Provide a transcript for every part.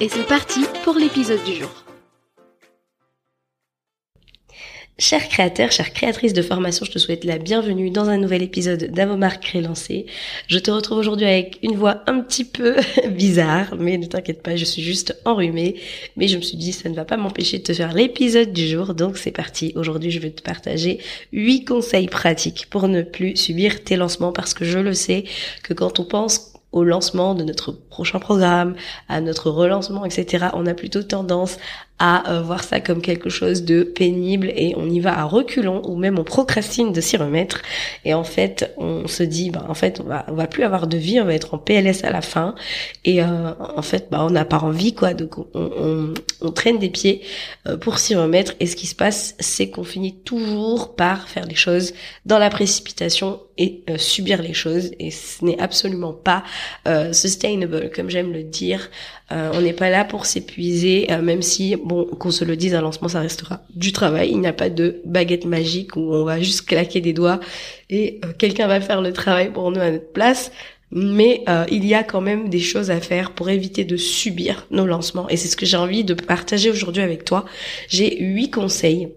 et c'est parti pour l'épisode du jour. Chers créateurs, chères créatrices de formation, je te souhaite la bienvenue dans un nouvel épisode d'Avomar Crélancé. Je te retrouve aujourd'hui avec une voix un petit peu bizarre, mais ne t'inquiète pas, je suis juste enrhumée. Mais je me suis dit, ça ne va pas m'empêcher de te faire l'épisode du jour, donc c'est parti. Aujourd'hui, je vais te partager 8 conseils pratiques pour ne plus subir tes lancements, parce que je le sais que quand on pense au lancement de notre prochain programme, à notre relancement, etc., on a plutôt tendance à euh, voir ça comme quelque chose de pénible et on y va à reculons ou même on procrastine de s'y remettre. Et en fait on se dit bah en fait on va on va plus avoir de vie on va être en PLS à la fin. Et euh, en fait bah on n'a pas envie quoi. Donc on, on, on traîne des pieds euh, pour s'y remettre. Et ce qui se passe c'est qu'on finit toujours par faire les choses dans la précipitation et subir les choses. Et ce n'est absolument pas sustainable. Comme j'aime le dire euh, on n'est pas là pour s'épuiser, euh, même si, bon, qu'on se le dise, un lancement, ça restera du travail. Il n'y a pas de baguette magique où on va juste claquer des doigts et euh, quelqu'un va faire le travail pour nous à notre place. Mais il y a quand même des choses à faire pour éviter de subir nos lancements. Et c'est ce que j'ai envie de partager aujourd'hui avec toi. J'ai huit conseils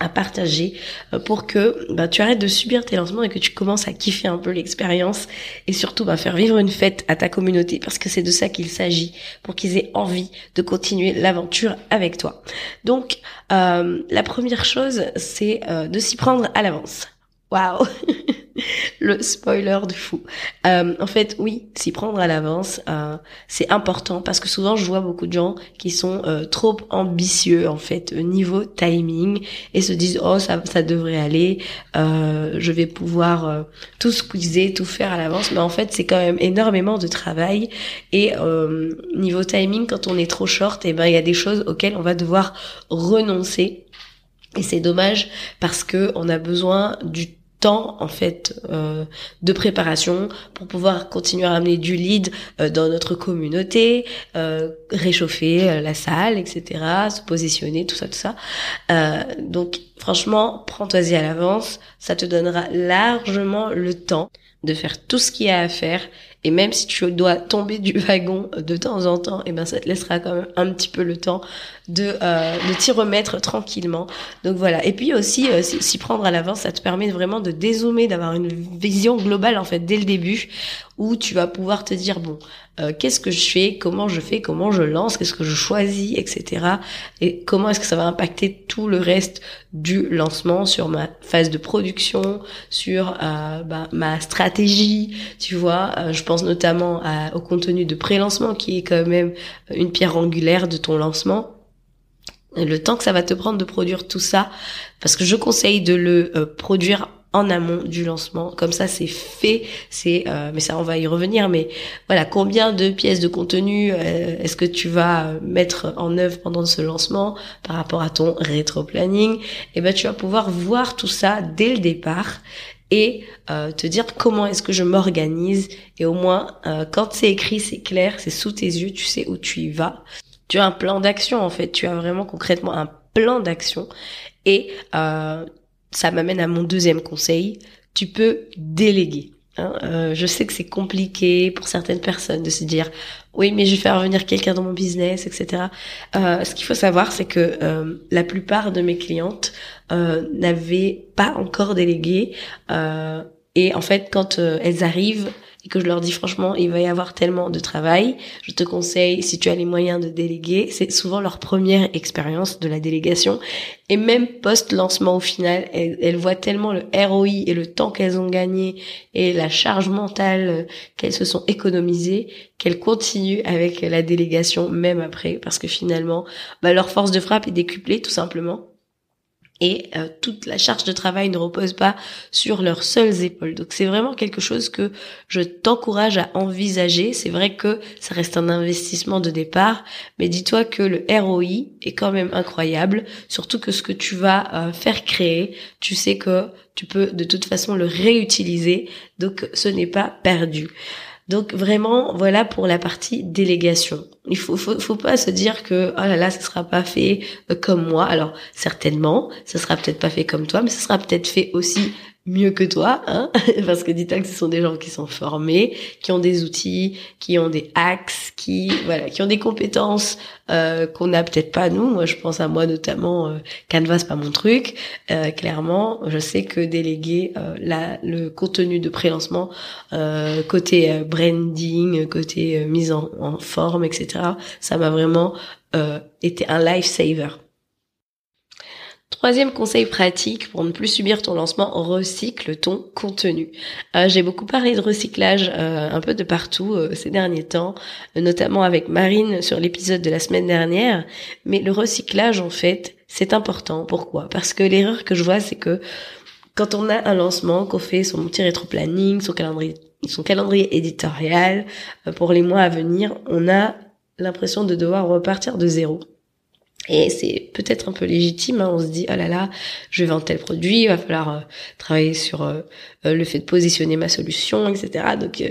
à partager euh, pour que bah, tu arrêtes de subir tes lancements et que tu commences à kiffer un peu l'expérience et surtout bah, faire vivre une fête à ta communauté parce que c'est de ça qu'il s'agit pour qu'ils aient envie de continuer l'aventure avec toi. Donc euh, la première chose c'est euh, de s'y prendre à l'avance. Waouh le spoiler de fou. Euh, en fait, oui, s'y prendre à l'avance, euh, c'est important parce que souvent je vois beaucoup de gens qui sont euh, trop ambitieux en fait niveau timing et se disent oh ça ça devrait aller, je vais pouvoir tout squeezer, tout faire à l'avance, mais en fait c'est quand même énormément de travail et niveau timing quand on est trop short, et eh ben il y a des choses auxquelles on va devoir renoncer. Et c'est dommage parce que on a besoin du temps en fait euh, de préparation pour pouvoir continuer à amener du lead euh, dans notre communauté, euh, réchauffer la salle, etc., se positionner, tout ça, tout ça. donc franchement, prends-toi-y à l'avance, ça te donnera largement le temps de faire tout ce qu'il y a à faire et même si tu dois tomber du wagon de temps en temps, et eh ben ça te laissera quand même un petit peu le temps de, euh, de t'y remettre tranquillement. Donc voilà. Et puis aussi, euh, s'y prendre à l'avance, ça te permet vraiment de dézoomer, d'avoir une vision globale en fait dès le début, où tu vas pouvoir te dire bon, euh, qu'est-ce que je fais, comment je fais, comment je lance, qu'est-ce que je choisis, etc. Et comment est-ce que ça va impacter tout le reste du lancement sur ma phase de production, sur euh, bah, ma stratégie, tu vois. Euh, pense notamment au contenu de pré-lancement qui est quand même une pierre angulaire de ton lancement. le temps que ça va te prendre de produire tout ça, parce que je conseille de le euh, produire en amont du lancement. Comme ça, c'est fait. C'est, euh, mais ça, on va y revenir. Mais voilà, combien de pièces de contenu euh, est-ce que tu vas mettre en œuvre pendant ce lancement par rapport à ton rétro-planning Et eh ben, tu vas pouvoir voir tout ça dès le départ et euh, te dire comment est-ce que je m'organise. Et au moins euh, quand c'est écrit c'est clair c'est sous tes yeux tu sais où tu y vas. Tu as un plan d'action en fait. Tu as vraiment concrètement un plan d'action. Et euh, ça m'amène à mon deuxième conseil. Tu peux déléguer Hein, euh, je sais que c'est compliqué pour certaines personnes de se dire oui mais je vais faire venir quelqu'un dans mon business etc. Euh, ce qu'il faut savoir c'est que euh, la plupart de mes clientes n'avaient pas encore délégué et en fait quand elles arrivent et que je leur dis franchement, il va y avoir tellement de travail, je te conseille, si tu as les moyens de déléguer, c'est souvent leur première expérience de la délégation. Et même post-lancement au final, elles, voient tellement le ROI et le temps qu'elles ont gagné et la charge mentale euh, qu'elles se sont économisées qu'elles continuent avec la délégation même après. Parce que finalement, bah, leur force de frappe est décuplée tout simplement et euh, toute la charge de travail ne repose pas sur leurs seules épaules. Donc c'est vraiment quelque chose que je t'encourage à envisager. C'est vrai que ça reste un investissement de départ, mais dis-toi que le ROI est quand même incroyable, surtout que ce que tu vas euh, faire créer, tu sais que tu peux de toute façon le réutiliser, donc ce n'est pas perdu. Donc vraiment, voilà pour la partie délégation. Il faut, faut, pas se dire que oh là là, ça sera pas fait euh, comme moi. Alors certainement, ça sera peut-être pas fait comme toi, mais ça sera peut-être fait aussi mieux que toi, hein parce que dis-toi que ce sont des gens qui sont formés, qui ont des outils, qui ont des axes, qui voilà, qui ont des compétences euh, qu'on n'a peut-être pas nous. Moi, je pense à moi notamment. Euh, Canva, c'est pas mon truc. Euh, clairement, je sais que déléguer euh, la, le contenu de pré-lancement, euh, côté branding, côté mise en, en, forme, etc. Ça m'a vraiment été un lifesaver. Troisième conseil pratique pour ne plus subir ton lancement, recycle ton contenu. Euh, j'ai beaucoup parlé de recyclage euh, un peu de partout euh, ces derniers temps, notamment avec Marine sur l'épisode de la semaine dernière. Mais le recyclage, en fait, c'est important. Pourquoi? Parce que l'erreur que je vois, c'est que quand on a un lancement, qu'on fait son petit rétro-planning, son calendrier, son calendrier éditorial pour les mois à venir, on a l'impression de devoir repartir de zéro. Et c'est peut-être un peu légitime, hein. on se dit, oh là là, je vais vendre tel produit, il va falloir euh, travailler sur euh, euh, le fait de positionner ma solution, etc. Donc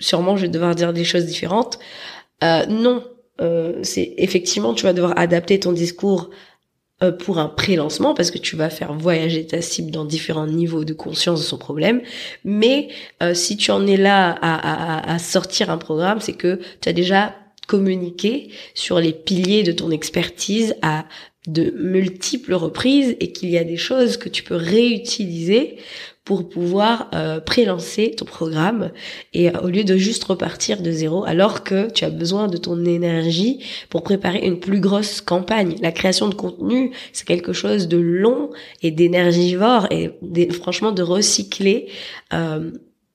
sûrement je vais devoir dire des choses différentes. non, c'est effectivement, tu vas devoir adapter ton discours pour un pré-lancement parce que tu vas faire voyager ta cible dans différents niveaux de conscience de son problème. Mais si tu en es là à sortir un programme, c'est que tu as déjà communiquer sur les piliers de ton expertise à de multiples reprises et qu'il y a des choses que tu peux réutiliser pour pouvoir euh, prélancer ton programme et euh, au lieu de juste repartir de zéro alors que tu as besoin de ton énergie pour préparer une plus grosse campagne. La création de contenu, c'est quelque chose de long et d'énergivore et franchement de recycler euh,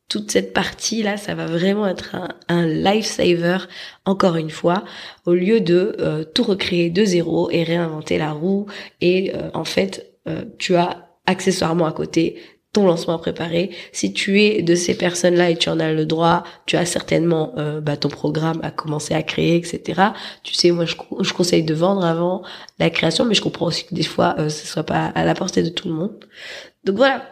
toute cette partie là, ça va vraiment être un, un lifesaver encore une fois, au lieu de euh, tout recréer de zéro et réinventer la roue. Et euh, en fait, euh, tu as accessoirement à côté ton lancement à préparer. Si tu es de ces personnes-là et tu en as le droit, tu as certainement bah, ton programme à commencer à créer, etc. Tu sais, moi, je, conseille de vendre avant la création, mais je comprends aussi que des fois, ce soit pas à la portée de tout le monde. Donc voilà,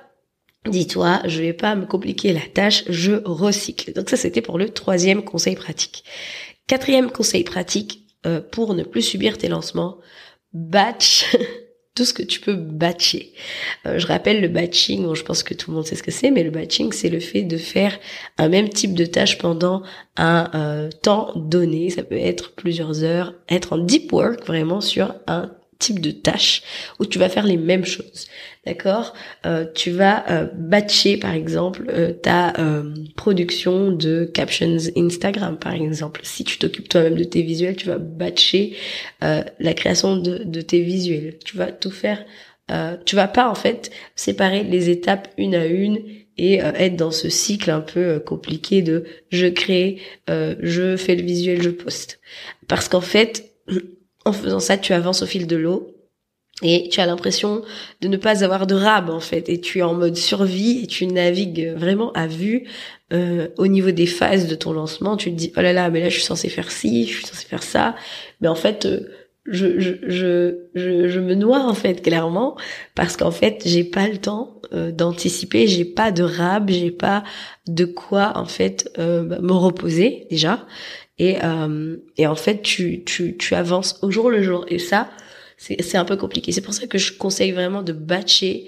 Dis-toi, je vais pas me compliquer la tâche, je recycle. Donc ça, c'était pour le troisième conseil pratique. Quatrième conseil pratique euh, pour ne plus subir tes lancements, batch tout ce que tu peux batcher. Euh, je rappelle le batching, bon, je pense que tout le monde sait ce que c'est, mais le batching, c'est le fait de faire un même type de tâche pendant un euh, temps donné. Ça peut être plusieurs heures, être en deep work vraiment sur un type de tâche où tu vas faire les mêmes choses. D'accord? Euh, Tu vas euh, batcher par exemple euh, ta production de captions Instagram par exemple. Si tu t'occupes toi-même de tes visuels, tu vas batcher la création de, de, tes visuels. Tu vas tout faire. tu vas pas en fait séparer les étapes une à une et être dans ce cycle un peu compliqué de je crée, je fais le visuel, je poste. Parce qu'en fait, en faisant ça, tu avances au fil de l'eau et tu as l'impression de ne pas avoir de rab en fait. Et tu es en mode survie et tu navigues vraiment à vue euh, au niveau des phases de ton lancement. Tu te dis oh là là mais là je suis censé faire ci je suis censé faire ça. Mais en fait euh, je, je, je, je, me noie en fait clairement parce qu'en fait j'ai pas le temps euh, d'anticiper j'ai pas de rab j'ai pas de quoi en fait bah, me reposer déjà et, euh, et en fait, tu, tu, tu avances au jour le jour. Et ça, c'est un peu compliqué. C'est pour ça que je conseille vraiment de batcher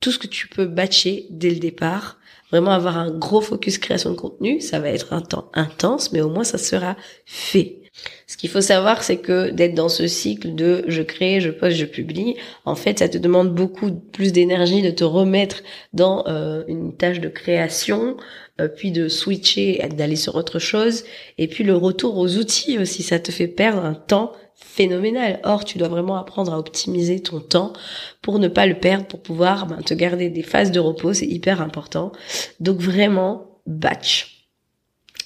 tout ce que tu peux batcher dès le départ. Vraiment avoir un gros focus création de contenu. Ça va être un temps intense, mais au moins ça sera fait. Ce qu'il faut savoir, c'est que d'être dans ce cycle de je crée, je poste, je publie, en fait, ça te demande beaucoup plus d'énergie de te remettre dans euh, une tâche de création, euh, puis de switcher, d'aller sur autre chose, et puis le retour aux outils aussi, ça te fait perdre un temps phénoménal. Or, tu dois vraiment apprendre à optimiser ton temps pour ne pas le perdre, pour pouvoir ben, te garder des phases de repos, c'est hyper important. Donc vraiment, batch.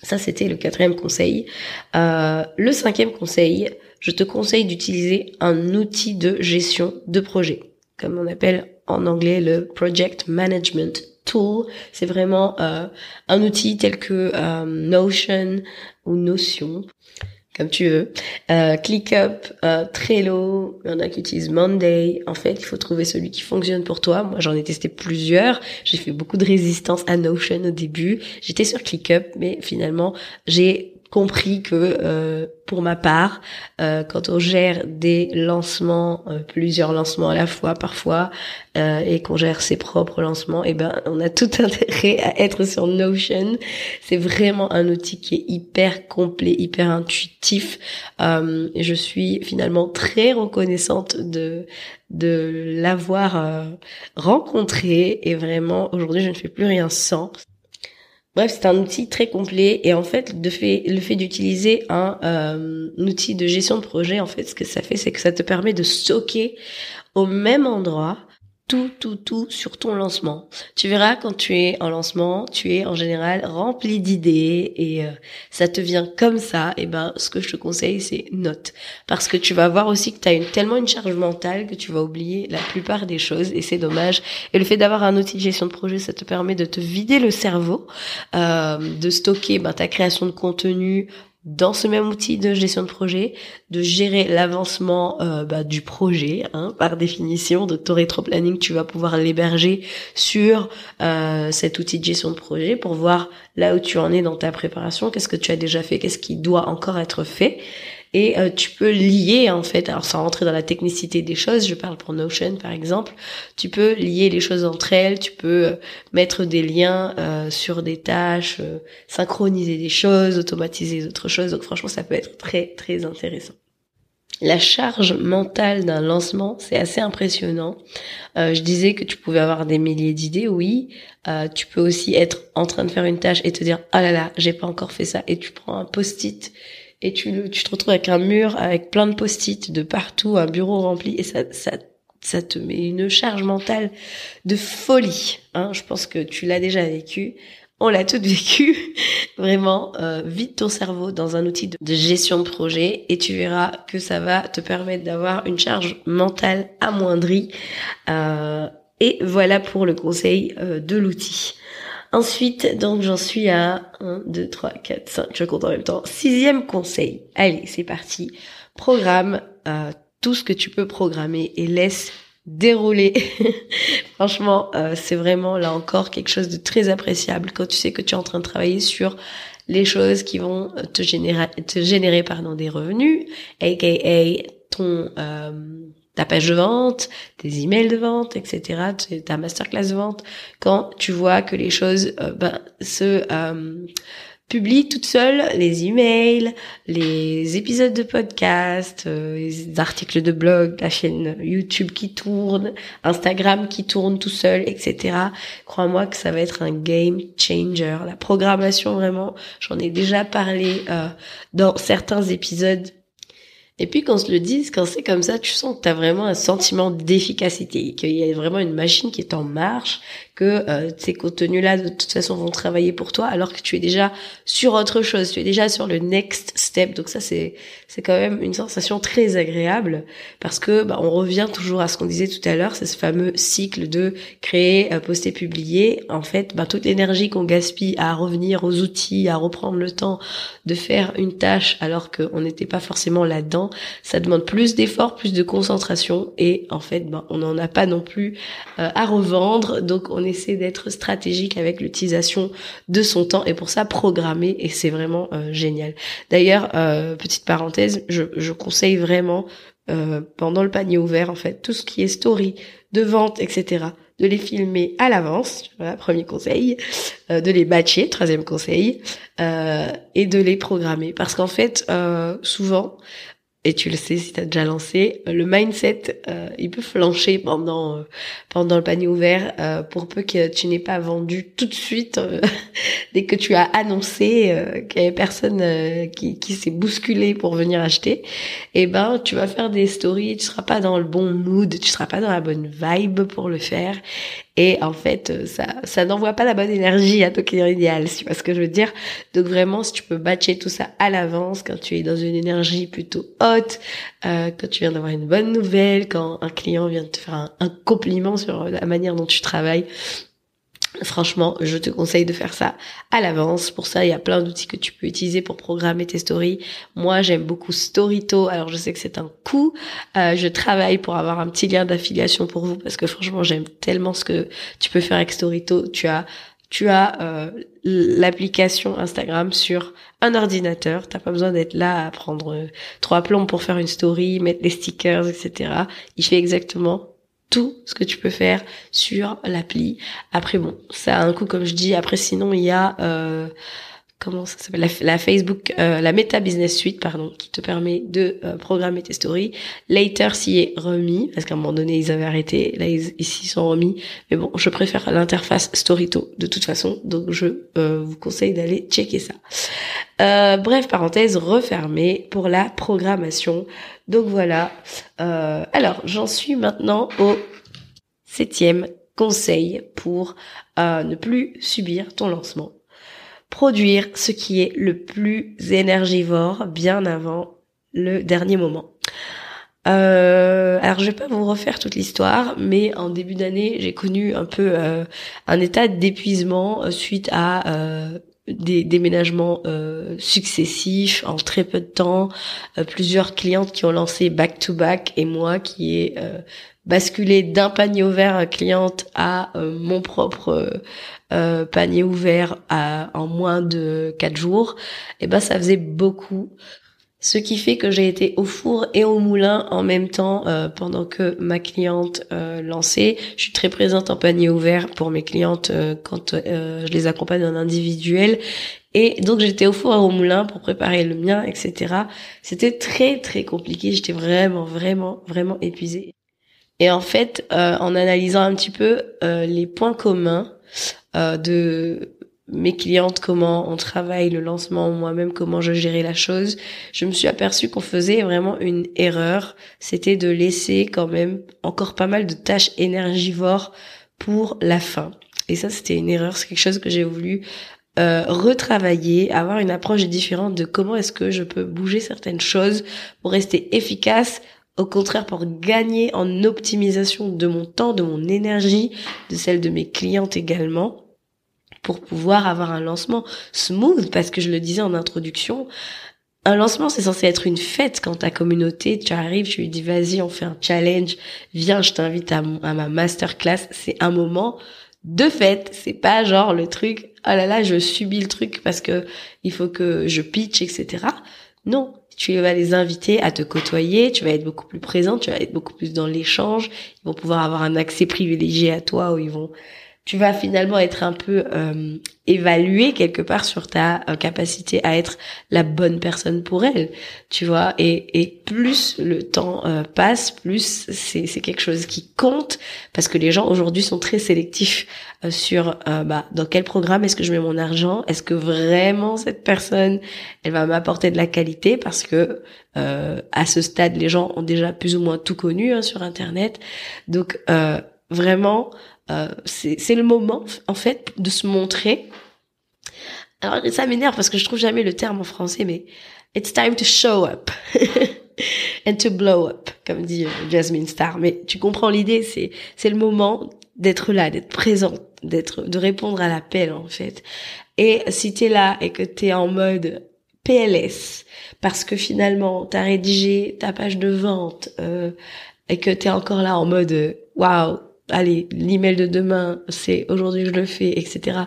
Ça, c'était le quatrième conseil. Euh, le cinquième conseil, je te conseille d'utiliser un outil de gestion de projet, comme on appelle en anglais le Project Management Tool. C'est vraiment euh, un outil tel que euh, Notion ou Notion comme tu veux. Euh, ClickUp, euh, Trello, il y en a qui utilisent Monday. En fait, il faut trouver celui qui fonctionne pour toi. Moi, j'en ai testé plusieurs. J'ai fait beaucoup de résistance à Notion au début. J'étais sur ClickUp, mais finalement, j'ai compris que euh, pour ma part, euh, quand on gère des lancements, euh, plusieurs lancements à la fois parfois, et qu'on gère ses propres lancements, et eh ben on a tout intérêt à être sur Notion. C'est vraiment un outil qui est hyper complet, hyper intuitif. et je suis finalement très reconnaissante de de l'avoir rencontré et vraiment aujourd'hui je ne fais plus rien sans. Bref, c'est un outil très complet et en fait, le fait d'utiliser un, euh, outil de gestion de projet, en fait, ce que ça fait, c'est que ça te permet de stocker au même endroit tout, tout, tout sur ton lancement. Tu verras quand tu es en lancement, tu es en général rempli d'idées et euh, ça te vient comme ça. Et ben, ce que je te conseille, c'est note, parce que tu vas voir aussi que tu as une, tellement une charge mentale que tu vas oublier la plupart des choses et c'est dommage. Et le fait d'avoir un outil de gestion de projet, ça te permet de te vider le cerveau, euh, de stocker ben, ta création de contenu dans ce même outil de gestion de projet, de gérer l'avancement euh, bah, du projet, hein, par définition. de ton rétro-planning, tu vas pouvoir l'héberger sur euh, cet outil de gestion de projet pour voir là où tu en es dans ta préparation, qu'est-ce que tu as déjà fait, qu'est-ce qui doit encore être fait et euh, tu peux lier en fait, alors sans rentrer dans la technicité des choses, je parle pour Notion par exemple, tu peux lier les choses entre elles, tu peux euh, mettre des liens euh, sur des tâches, synchroniser des choses, automatiser d'autres choses, donc franchement ça peut être très très intéressant. La charge mentale d'un lancement, c'est assez impressionnant. je disais que tu pouvais avoir des milliers d'idées, oui. tu peux aussi être en train de faire une tâche et te dire ah là là, j'ai pas encore fait ça, et tu prends un post-it et tu, tu te retrouves avec un mur avec plein de post-it de partout, un bureau rempli et ça, ça, ça te met une charge mentale de folie. Hein. Je pense que tu l'as déjà vécu. On l'a tout vécu. Vraiment, euh, vide ton cerveau dans un outil de, gestion de projet et tu verras que ça va te permettre d'avoir une charge mentale amoindrie. Euh, et voilà pour le conseil euh, de l'outil. Ensuite, donc j'en suis à 1, 2, 3, 4, 5, je compte en même temps. Sixième conseil. Allez, c'est parti. Programme euh, tout ce que tu peux programmer et laisse dérouler. Franchement, euh, c'est vraiment là encore quelque chose de très appréciable quand tu sais que tu es en train de travailler sur les choses qui vont te générer, te générer pardon, des revenus, aka ton euh, ta page de vente, tes emails de vente, etc., ta masterclass de vente, quand tu vois que les choses euh, ben, se euh, publient toutes seules, les emails, les épisodes de podcast, euh, les articles de blog, la chaîne YouTube qui tourne, Instagram qui tourne tout seul, etc. Crois-moi que ça va être un game changer. La programmation, vraiment, j'en ai déjà parlé dans certains épisodes et puis qu'on se le dise, quand c'est comme ça, tu sens que tu as vraiment un sentiment d'efficacité, qu'il y a vraiment une machine qui est en marche, que euh, ces contenus-là, de toute façon, vont travailler pour toi, alors que tu es déjà sur autre chose, tu es déjà sur le next step. Donc ça, c'est c'est quand même une sensation très agréable, parce que bah, on revient toujours à ce qu'on disait tout à l'heure, c'est ce fameux cycle de créer, euh, poster, publier. En fait, bah, toute l'énergie qu'on gaspille à revenir aux outils, à reprendre le temps de faire une tâche, alors qu'on n'était pas forcément là-dedans, ça demande plus d'efforts, plus de concentration, et en fait, bah, on n'en a pas non plus euh, à revendre. Donc on essaie d'être stratégique avec l'utilisation de son temps et pour ça programmer et c'est vraiment euh, génial. D'ailleurs, euh, petite parenthèse, je, conseille vraiment pendant le panier ouvert en fait tout ce qui est story de vente etc de les filmer à l'avance, voilà, premier conseil, euh, de les batcher, troisième conseil, euh, et de les programmer. Parce qu'en fait, euh, souvent, et tu le sais si tu déjà lancé, le mindset, euh, il peut flancher pendant euh, pendant le panier ouvert euh, pour peu que tu n'aies pas vendu tout de suite dès que tu as annoncé qu'il y avait personne qui, qui s'est bousculé pour venir acheter. Et eh ben tu vas faire des stories, tu seras pas dans le bon mood, tu seras pas dans la bonne vibe pour le faire et en fait, euh, ça, ça n'envoie pas la bonne énergie à ton client idéal, tu vois ce que je veux dire. Donc vraiment, si tu peux batcher tout ça à l'avance, quand tu es dans une énergie plutôt haute, euh, quand tu viens d'avoir une bonne nouvelle, quand un client vient de te faire un compliment sur la manière dont tu travailles, Franchement, je te conseille de faire ça à l'avance. Pour ça, il y a plein d'outils que tu peux utiliser pour programmer tes stories. Moi, j'aime beaucoup Storyto. Alors, je sais que c'est un coût. Euh, je travaille pour avoir un petit lien d'affiliation pour vous parce que franchement, j'aime tellement ce que tu peux faire avec Storyto. Tu as tu as euh, l'application Instagram sur un ordinateur. T'as pas besoin d'être là à prendre euh, trois plombs pour faire une story, mettre les stickers, etc. Il fait exactement tout ce que tu peux faire sur l'appli. Après bon, ça a un coût comme je dis. Après sinon il y a euh, comment ça s'appelle la, Facebook, euh, la Meta Business Suite pardon, qui te permet de euh, programmer tes stories. Later s'y est remis parce qu'à un moment donné ils avaient arrêté. Là ils, ici sont remis. Mais bon, je préfère l'interface Storyto de toute façon, donc je vous conseille d'aller checker ça. bref, parenthèse refermée pour la programmation. Donc voilà. Euh, alors, j'en suis maintenant au septième conseil pour euh, ne plus subir ton lancement. Produire ce qui est le plus énergivore bien avant le dernier moment. Euh, alors je vais pas vous refaire toute l'histoire, mais en début d'année j'ai connu un peu un état d'épuisement suite à des déménagements euh, successifs en très peu de temps, euh, plusieurs clientes qui ont lancé back to back et moi qui ai euh, basculé d'un panier ouvert cliente à mon propre panier ouvert en moins de quatre jours, et eh ben ça faisait beaucoup ce qui fait que j'ai été au four et au moulin en même temps euh, pendant que ma cliente euh, lançait. Je suis très présente en panier ouvert pour mes clientes euh, quand je les accompagne en individuel. Et donc j'étais au four et au moulin pour préparer le mien, etc. C'était très très compliqué. J'étais vraiment vraiment vraiment épuisée. Et en fait, en analysant un petit peu les points communs de mes clientes, comment on travaille le lancement, moi-même comment je gérais la chose, je me suis aperçue qu'on faisait vraiment une erreur. C'était de laisser quand même encore pas mal de tâches énergivores pour la fin. Et ça, c'était une erreur. C'est quelque chose que j'ai voulu euh, retravailler, avoir une approche différente de comment est-ce que je peux bouger certaines choses pour rester efficace au contraire, pour gagner en optimisation de mon temps, de mon énergie, de celle de mes clientes également pour pouvoir avoir un lancement smooth parce que je le disais en introduction, un lancement, c'est censé être une fête quand ta communauté, tu arrives, tu lui dis vas-y, on fait un challenge, viens, je t'invite à, à, ma masterclass. C'est un moment de fête. C'est pas genre le truc, oh là là, je subis le truc parce que il faut que je pitch, etc. Non, tu vas les inviter à te côtoyer, tu vas être beaucoup plus présent, tu vas être beaucoup plus dans l'échange, ils vont pouvoir avoir un accès privilégié à toi où ils vont tu vas finalement être un peu euh, évalué quelque part sur ta euh, capacité à être la bonne personne pour elle, tu vois. Et, et plus le temps euh, passe, plus c'est, c'est quelque chose qui compte parce que les gens aujourd'hui sont très sélectifs euh, sur bah dans quel programme est-ce que je mets mon argent, est-ce que vraiment cette personne elle va m'apporter de la qualité parce que à ce stade les gens ont déjà plus ou moins tout connu hein, sur internet, donc vraiment euh, c'est le moment, en fait, de se montrer. Alors, ça m'énerve parce que je trouve jamais le terme en français, mais it's time to show up. and to blow up, comme dit euh, Jasmine Star. Mais tu comprends l'idée, c'est, le moment d'être là, d'être présent, d'être, de répondre à l'appel, en fait. Et si t'es là et que t'es en mode PLS, parce que finalement, t'as rédigé ta page de vente, euh, et que t'es encore là en mode, waouh, allez, l'email de demain, c'est aujourd'hui je le fais, etc.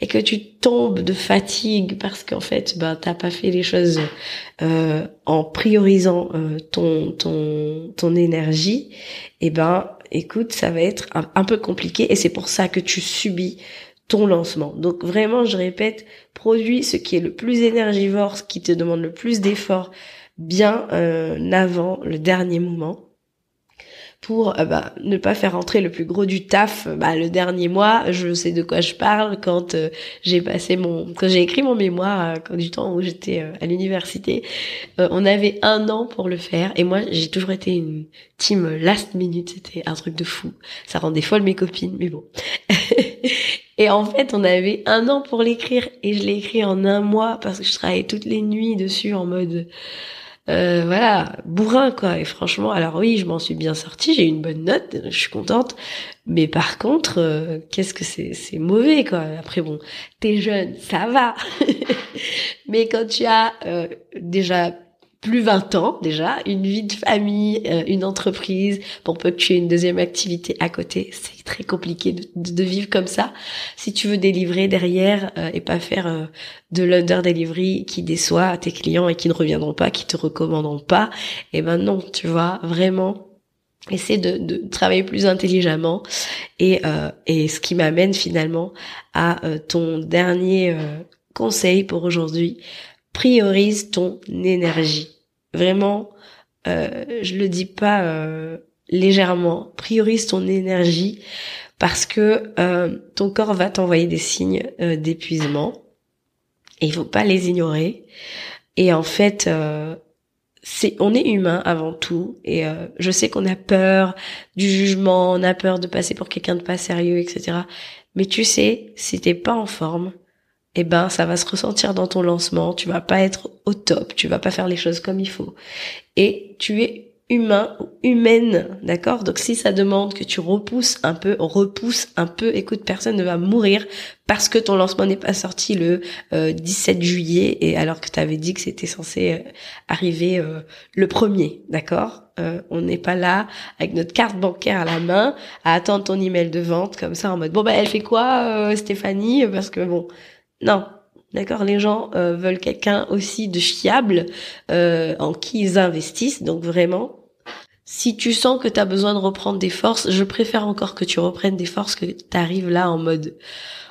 Et que tu tombes de fatigue parce qu'en fait, ben t'as pas fait les choses euh, en priorisant euh, ton ton ton énergie, et eh ben écoute, ça va être un, peu compliqué et c'est pour ça que tu subis ton lancement. Donc vraiment, je répète, produis ce qui est le plus énergivore, ce qui te demande le plus d'efforts bien euh, avant le dernier moment pour euh, bah, ne pas faire entrer le plus gros du taf bah, le dernier mois. Je sais de quoi je parle quand euh, j'ai passé mon quand j'ai écrit mon mémoire quand, du temps où j'étais à l'université. On avait un an pour le faire et moi j'ai toujours été une team last minute. C'était un truc de fou. Ça rendait folle mes copines mais bon. Et en fait on avait un an pour l'écrire et je l'ai écrit en un mois parce que je travaillais toutes les nuits dessus en mode euh, voilà, bourrin quoi. Et franchement, alors oui, je m'en suis bien sortie, j'ai une bonne note, je suis contente. Mais par contre, euh, qu'est-ce que c'est, c'est mauvais quoi. Après bon, t'es jeune, ça va. mais quand tu as euh, déjà plus 20 ans déjà, une vie de famille, euh, une entreprise, pour peu que tu aies une deuxième activité à côté, c'est très compliqué de, vivre comme ça. Si tu veux délivrer derrière euh, et pas faire euh, de l'under delivery qui déçoit tes clients et qui ne reviendront pas, qui te recommanderont pas, et eh ben non, tu vois, vraiment essaie de, travailler plus intelligemment et ce qui m'amène finalement à ton dernier conseil pour aujourd'hui, priorise ton énergie. Vraiment, euh, je le dis pas euh, légèrement. Priorise ton énergie parce que euh, ton corps va t'envoyer des signes euh, d'épuisement et il faut pas les ignorer. Et en fait, c'est on est humain avant tout et je sais qu'on a peur du jugement, on a peur de passer pour quelqu'un de pas sérieux, etc. Mais tu sais, si t'es pas en forme, eh ben ça va se ressentir dans ton lancement, tu vas pas être au top, tu vas pas faire les choses comme il faut. Et tu es humain ou humaine, d'accord? Donc si ça demande que tu repousses un peu, repousse un peu, écoute, personne ne va mourir parce que ton lancement n'est pas sorti le 17 euh, juillet et alors que tu avais dit que c'était censé euh, arriver euh, le premier, d'accord? On n'est pas là avec notre carte bancaire à la main à attendre ton email de vente comme ça en mode bon bah elle fait quoi Stéphanie? Parce que bon non, D'accord, les gens euh, veulent quelqu'un aussi de fiable euh, en qui ils investissent. Donc vraiment, si tu sens que tu as besoin de reprendre des forces, je préfère encore que tu reprennes des forces que tu arrives là en mode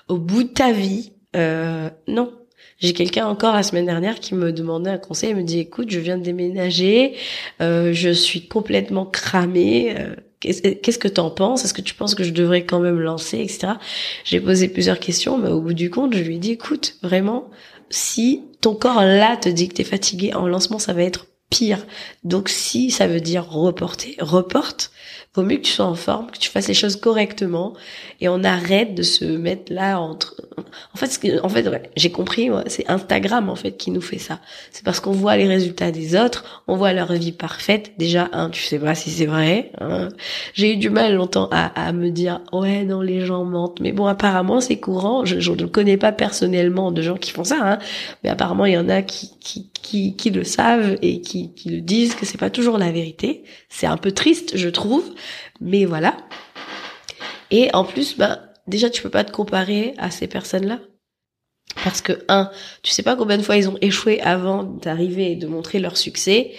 au bout de ta vie. Euh, non. J'ai quelqu'un encore la semaine dernière qui me demandait un conseil. Il me dit écoute, je viens de déménager, je suis complètement cramée qu'est-ce que tu en penses? Est-ce que tu penses que je devrais quand même lancer, etc. J'ai posé plusieurs questions, mais au bout du compte, je lui ai dit, écoute, vraiment, si ton corps là te dit que t'es fatigué en lancement, ça va être Donc si ça veut dire reporter, reporte vaut mieux que tu sois en forme, que tu fasses les choses correctement et on arrête de se mettre là entre. En fait, en fait, j'ai compris, c'est Instagram en fait qui nous fait ça. C'est parce qu'on voit les résultats des autres, on voit leur vie parfaite. Déjà, hein, tu sais pas si c'est vrai. Hein. J'ai eu du mal longtemps à, à, me dire ouais non les gens mentent, mais bon apparemment c'est courant. Je, ne connais pas personnellement de gens qui font ça, hein, mais apparemment il y en a qui qui qui, qui le savent et qui, qui le disent que c'est pas toujours la vérité. C'est un peu triste, je trouve. Mais voilà. Et en plus, ben, déjà, tu peux pas te comparer à ces personnes-là. Parce que, un, tu sais pas combien de fois ils ont échoué avant d'arriver et de montrer leur succès.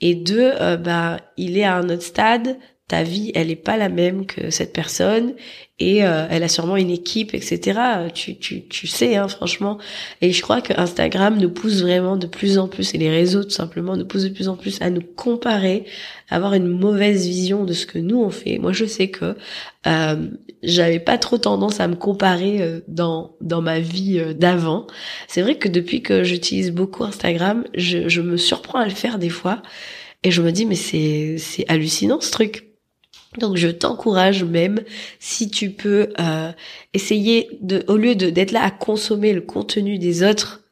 Et deux, euh, bah, il est à un autre stade, ta vie, elle est pas la même que cette personne et euh, elle a sûrement une équipe, etc. Tu, tu, tu sais, hein, franchement. Et je crois que Instagram nous pousse vraiment de plus en plus, et les réseaux tout simplement nous poussent de plus en plus à nous comparer, à avoir une mauvaise vision de ce que nous on fait. Moi, je sais que euh, j'avais pas trop tendance à me comparer euh, dans dans ma vie euh, d'avant. C'est vrai que depuis que j'utilise beaucoup Instagram, je, je me surprends à le faire des fois. Et je me dis mais c'est c'est hallucinant ce truc donc je t'encourage même si tu peux euh, essayer de, au lieu d'être là à consommer le contenu des autres.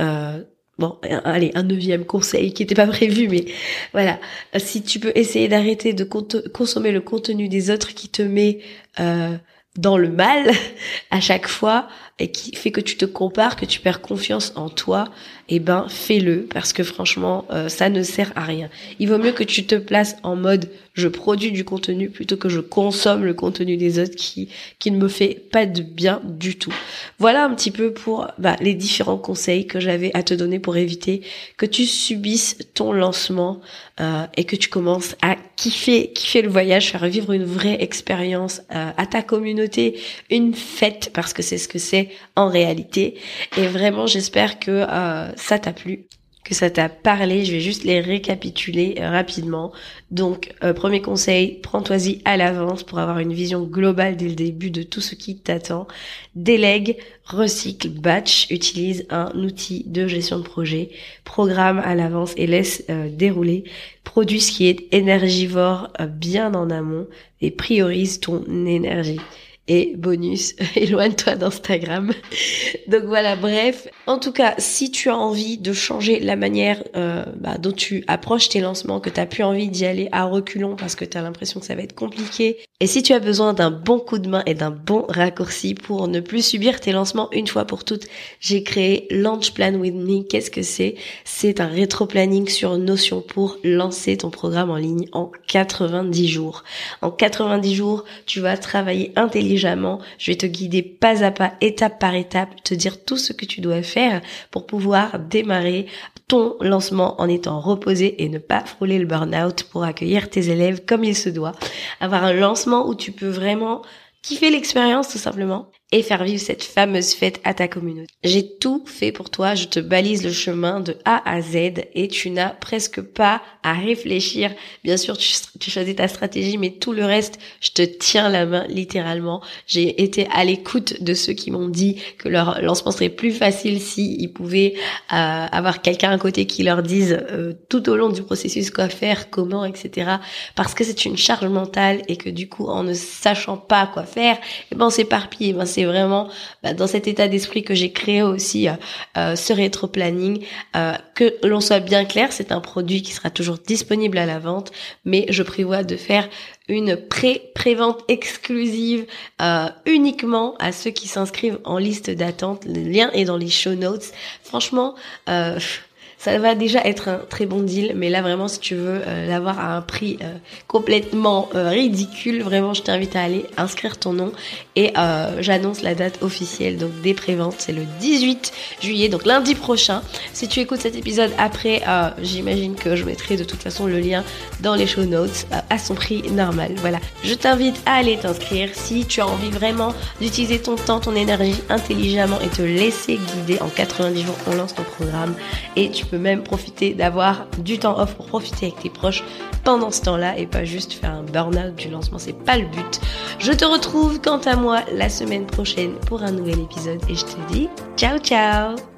Euh, bon, allez, un neuvième conseil qui n'était pas prévu, mais voilà. Si tu peux essayer d'arrêter de consommer le contenu des autres qui te met euh, dans le mal à chaque fois, et qui fait que tu te compares, que tu perds confiance en toi, eh ben fais-le parce que franchement euh, ça ne sert à rien. Il vaut mieux que tu te places en mode je produis du contenu plutôt que je consomme le contenu des autres qui qui ne me fait pas de bien du tout. Voilà un petit peu pour bah, les différents conseils que j'avais à te donner pour éviter que tu subisses ton lancement euh, et que tu commences à kiffer kiffer le voyage, faire vivre une vraie expérience euh, à ta communauté, une fête parce que c'est ce que c'est en réalité. Et vraiment j'espère que euh, ça t'a plu que ça t'a parlé. Je vais juste les récapituler euh, rapidement. Donc, euh, premier conseil, prends-toi-y à l'avance pour avoir une vision globale dès le début de tout ce qui t'attend. Délègue, recycle, batch, utilise un outil de gestion de projet, programme à l'avance et laisse dérouler. Produis ce qui est énergivore bien en amont et priorise ton énergie et bonus, éloigne-toi d'Instagram. Donc voilà, bref. En tout cas, si tu as envie de changer la manière euh, bah, dont tu approches tes lancements, que tu as plus envie d'y aller à reculons parce que tu as l'impression que ça va être compliqué, et si tu as besoin d'un bon coup de main et d'un bon raccourci pour ne plus subir tes lancements une fois pour toutes, j'ai créé Launch Plan With Me. Qu'est-ce que c'est? C'est un rétro-planning sur Notion pour lancer ton programme en ligne en 90 jours. En 90 jours, tu vas travailler intelligemment je vais te guider pas à pas, étape par étape, te dire tout ce que tu dois faire pour pouvoir démarrer ton lancement en étant reposé et ne pas frôler le burn-out pour accueillir tes élèves comme il se doit. Avoir un lancement où tu peux vraiment kiffer l'expérience tout simplement et faire vivre cette fameuse fête à ta communauté. J'ai tout fait pour toi, je te balise le chemin de A à Z et tu n'as presque pas à réfléchir. Bien sûr, tu, choisis ta stratégie, mais tout le reste, je te tiens la main littéralement. J'ai été à l'écoute de ceux qui m'ont dit que leur lancement serait plus facile s'ils ils pouvaient euh, avoir quelqu'un à côté qui leur dise euh, tout au long du processus quoi faire, comment, etc. Parce que c'est une charge mentale et que du coup, en ne sachant pas quoi faire, eh ben on s'éparpille. Eh ben, c'est vraiment bah, dans cet état d'esprit que j'ai créé aussi euh, euh, ce rétro-planning. Euh, que l'on soit bien clair, c'est un produit qui sera toujours disponible à la vente, mais je prévois de faire une pré-prévente exclusive uniquement à ceux qui s'inscrivent en liste d'attente. Le lien est dans les show notes. Franchement, ça va déjà être un très bon deal, mais là vraiment si tu veux euh, l'avoir à un prix euh, complètement euh, ridicule, vraiment je t'invite à aller inscrire ton nom et j'annonce la date officielle donc des préventes, c'est le 18 juillet, donc lundi prochain. Si tu écoutes cet épisode après, j'imagine que je mettrai de toute façon le lien dans les show notes à son prix normal. Voilà, je t'invite à aller t'inscrire si tu as envie vraiment d'utiliser ton temps, ton énergie intelligemment et te laisser guider en 90 jours. On lance ton programme et tu peux même profiter d'avoir du temps off pour profiter avec tes proches pendant ce temps-là et pas juste faire un burn-out du lancement, c'est pas le but. Je te retrouve quant à moi la semaine prochaine pour un nouvel épisode et je te dis ciao ciao